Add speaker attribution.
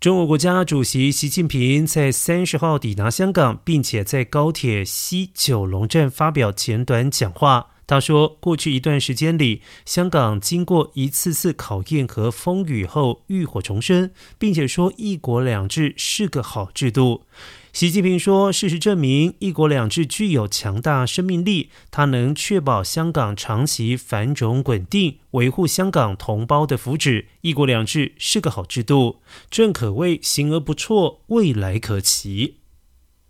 Speaker 1: 中国国家主席习近平在三十号抵达香港，并且在高铁西九龙站发表简短讲话。他说，过去一段时间里，香港经过一次次考验和风雨后浴火重生，并且说“一国两制”是个好制度。习近平说：“事实证明，一国两制具有强大生命力，它能确保香港长期繁荣稳定，维护香港同胞的福祉。一国两制是个好制度，正可谓行而不辍，未来可期。”